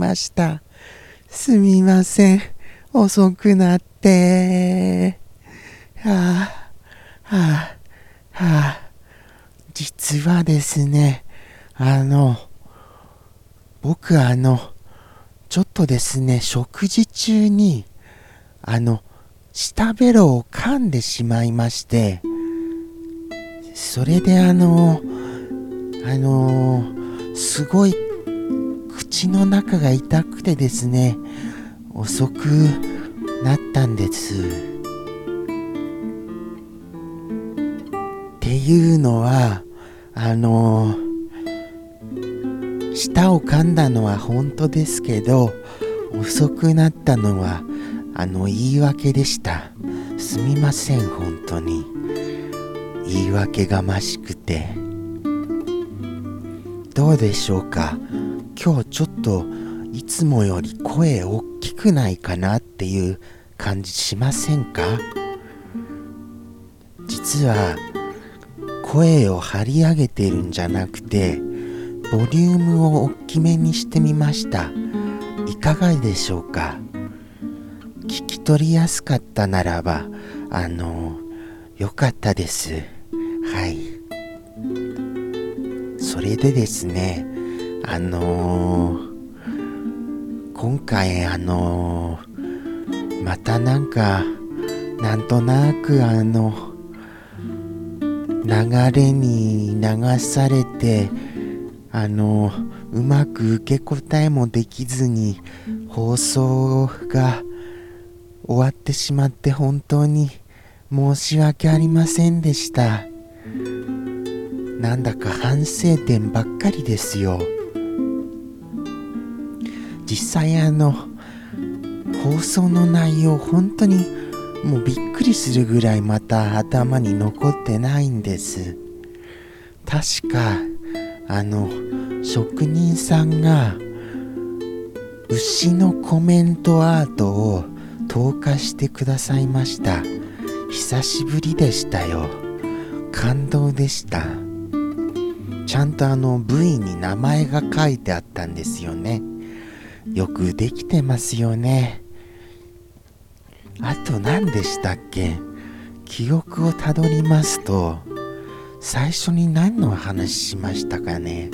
ました。すみません。遅くなって。はあ、はあ、はあ。実はですね、あの、僕あの、ちょっとですね、食事中に、あの、舌ベロを噛んでしまいまして、それであの、あのすごい口の中が痛くてですね、遅くなったんです。っていうのは、あの舌を噛んだのは本当ですけど、遅くなったのは、あの、言い訳でした。すみません、本当に。言い訳がましくて。どうでしょうか？今日ちょっといつもより声大きくないかなっていう感じしませんか？実は声を張り上げてるんじゃなくてボリュームを大きめにしてみました。いかがでしょうか？聞き取りやすかったならばあのよかったです。はい。それでですね、あのー、今回あのー、またなんか、なんとなくあの、流れに流されて、あの、うまく受け答えもできずに放送が終わってしまって本当に申し訳ありませんでした。なんだか反省点ばっかりですよ実際あの放送の内容本当にもうびっくりするぐらいまた頭に残ってないんです。確かあの職人さんが牛のコメントアートを投下してくださいました。久しぶりでしたよ。感動でした。ちゃんとあの部位に名前が書いてあったんですよね。よくできてますよね。あと何でしたっけ？記憶をたどりますと最初に何の話しましたかね？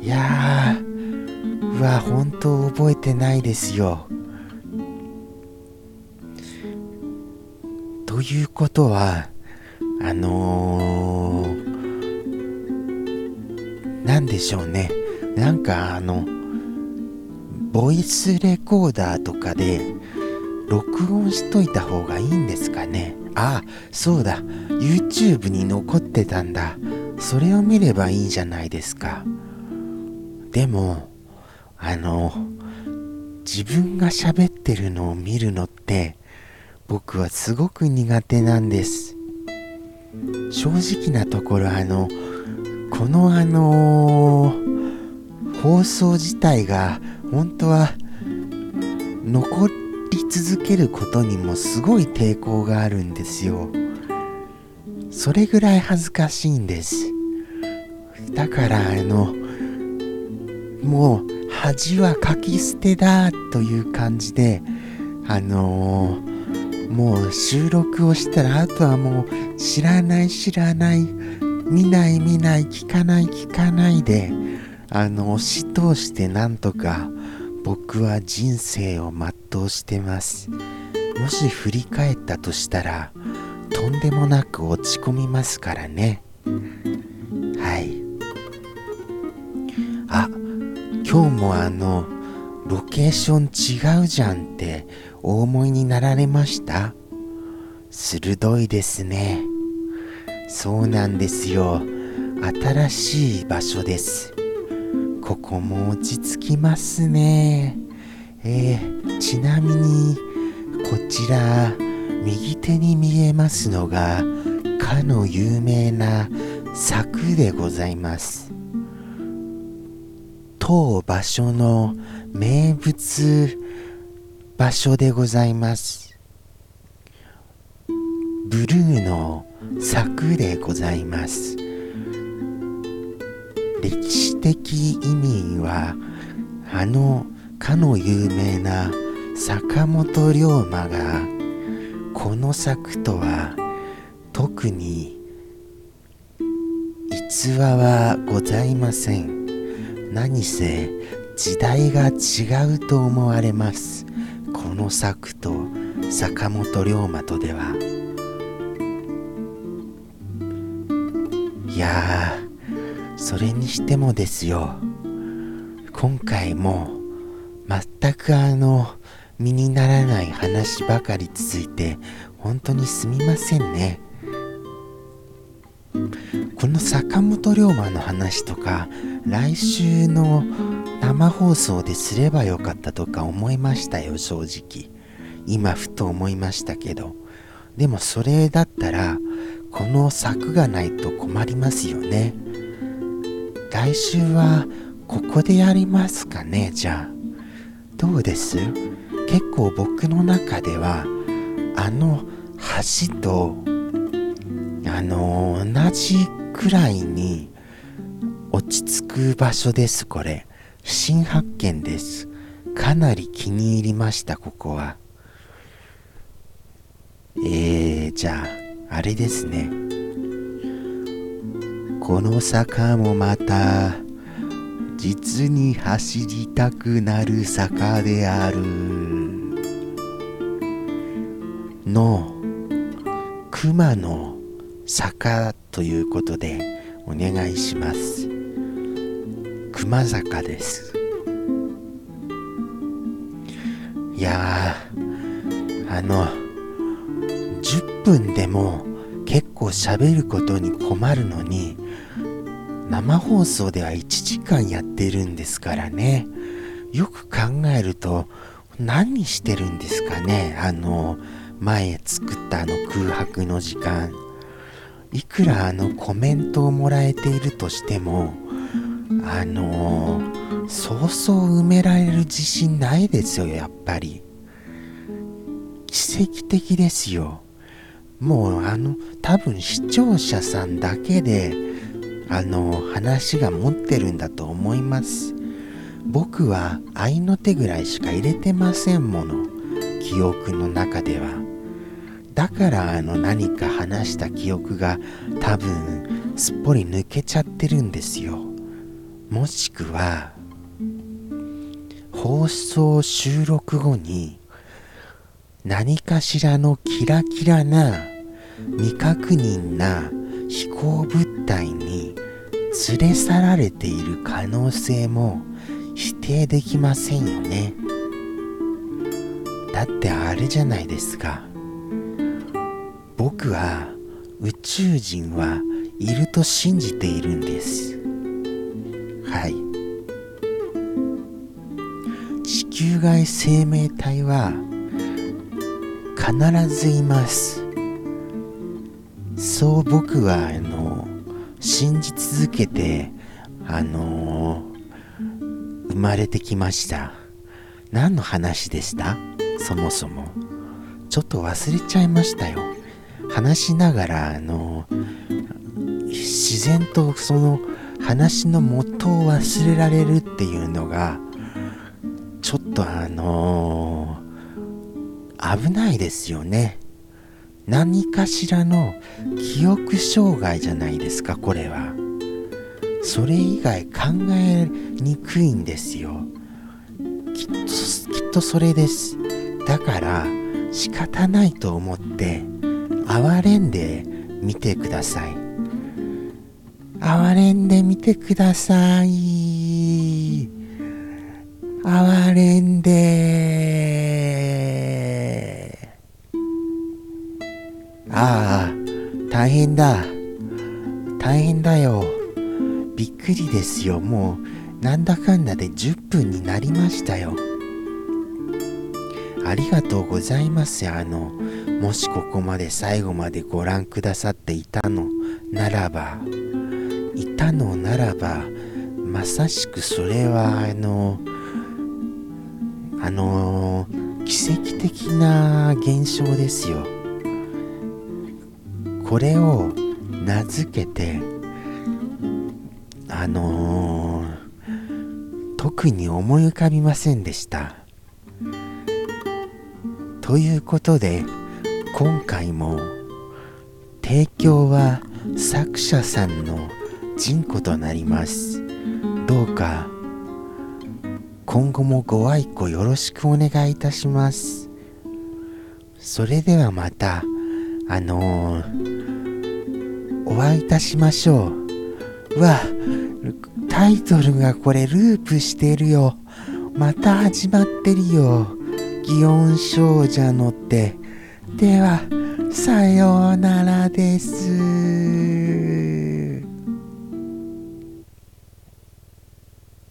いやーうわ本当覚えてないですよ。ということはあのー何でしょうね。なんかあのボイスレコーダーとかで録音しといた方がいいんですかね。ああそうだ。YouTube に残ってたんだ。それを見ればいいじゃないですか。でもあの自分が喋ってるのを見るのって僕はすごく苦手なんです。正直なところあのこのあのー、放送自体が本当は残り続けることにもすごい抵抗があるんですよ。それぐらい恥ずかしいんです。だからあのもう恥はかき捨てだという感じであのー、もう収録をしたらあとはもう知らない知らない見ない見ない聞かない聞かないであの押し通してなんとか僕は人生を全うしてます。もし振り返ったとしたらとんでもなく落ち込みますからね。はい。あ今日もあのロケーション違うじゃんってお思いになられました？鋭いですね。そうなんですよ。新しい場所です。ここも落ち着きますね。えー、ちなみにこちら右手に見えますのがかの有名な柵でございます。当場所の名物場所でございます。ブルーの柵でございます。歴史的意味はあのかの有名な坂本龍馬がこの作とは特に逸話はございません。何せ時代が違うと思われます。この作と坂本龍馬とでは。いやそれにしてもですよ。今回も全くあの身にならない話ばかり続いて本当にすみませんね。この坂本龍馬の話とか来週の生放送ですればよかったとか思いましたよ正直。今ふと思いましたけど。でもそれだったらこの柵がないと困りますよね。来週はここでやりますかね？じゃあ。どうです？結構僕の中ではあの橋とあの同じくらいに落ち着く場所ですこれ。新発見です。かなり気に入りましたここは。えー、じゃああれですね。この坂もまた実に走りたくなる坂である。の熊の坂ということでお願いします。熊坂です。いやあの10分でも結構喋ることに困るのに生放送では1時間やってるんですからね。よく考えると何してるんですかね？あの前作ったあの空白の時間。いくらあのコメントをもらえているとしてもあのー、そうそう埋められる自信ないですよやっぱり。奇跡的ですよ。もうあの多分視聴者さんだけであの話が持ってるんだと思います。僕は愛の手ぐらいしか入れてませんもの記憶の中では。だからあの何か話した記憶が多分すっぽり抜けちゃってるんですよ。もしくは放送収録後に何かしらのキラキラな未確認な飛行物体に連れ去られている可能性も否定できませんよね。だってあれじゃないですか。僕は宇宙人はいると信じているんです。はい。地球外生命体は必ずいます。そう僕はあの信じ続けてあのー、生まれてきました。何の話でした？そもそも。ちょっと忘れちゃいましたよ。話しながらあのー、自然とその話の元を忘れられるっていうのがちょっとあのー、危ないですよね。何かしらの記憶障害じゃないですかこれは。それ以外考えにくいんですよ。きっときっとそれです。だから仕方ないと思って哀れんでみてください。哀れんでみてください。哀れんでああ、大変だ。大変だよ。びっくりですよ。もう、なんだかんだで10分になりましたよ。ありがとうございますあの、もしここまで最後までご覧くださっていたのならば、いたのならば、まさしくそれはあの、あの、奇跡的な現象ですよ。これを名付けてあのー、特に思い浮かびませんでした。ということで今回も提供は作者さんの人コとなります。どうか今後もご愛顧よろしくお願いいたします。それではまたあのー、お会いいたしましょう。わタイトルがこれループしてるよ。また始まってるよ。祇園少女のってではさようならです。